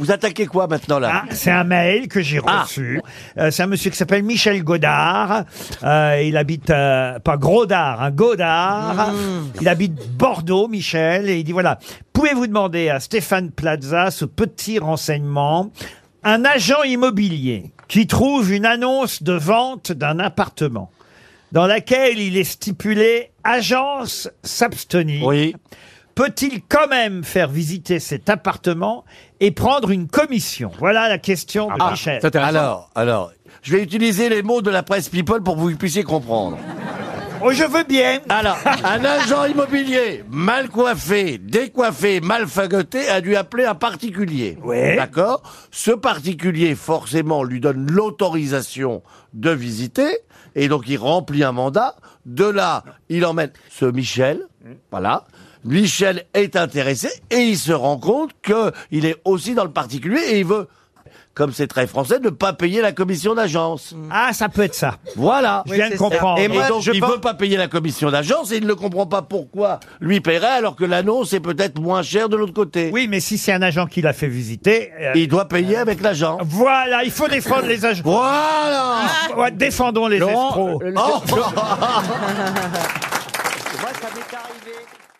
Vous attaquez quoi maintenant là Ah, c'est un mail que j'ai Ah. reçu. Euh, c'est un monsieur qui s'appelle Michel Godard. Euh, il habite euh, pas Grodard, hein, Godard. Il habite Bordeaux, Michel, et il dit voilà, pouvez-vous demander à Stéphane Plaza ce petit renseignement? Un agent immobilier qui trouve une annonce de vente d'un appartement dans laquelle il est stipulé agence s'abstenir Oui. Peut-il quand même faire visiter cet appartement et prendre une commission? Voilà la question de Michel. Alors, alors, je vais utiliser les mots de la presse People pour que vous puissiez comprendre. Oh, je veux bien. Alors, un agent immobilier mal coiffé, décoiffé, mal fagoté a dû appeler un particulier. Ouais. D'accord? Ce particulier, forcément, lui donne l'autorisation de visiter, et donc il remplit un mandat. De là, il emmène ce Michel, voilà. Michel est intéressé et il se rend compte qu'il est aussi dans le particulier et il veut, comme c'est très français, ne pas payer la commission d'agence. Ah, ça peut être ça. Voilà. Je viens de comprendre. Et, Et moi, donc, je il pense- veut pas payer la commission d'agence et il ne comprend pas pourquoi lui paierait alors que l'annonce est peut-être moins chère de l'autre côté. Oui, mais si c'est un agent qui l'a fait visiter. euh, Il doit payer avec l'agent. Voilà, il faut défendre les agents. Voilà Ouais, défendons les Laurent, escrocs. euh, Oh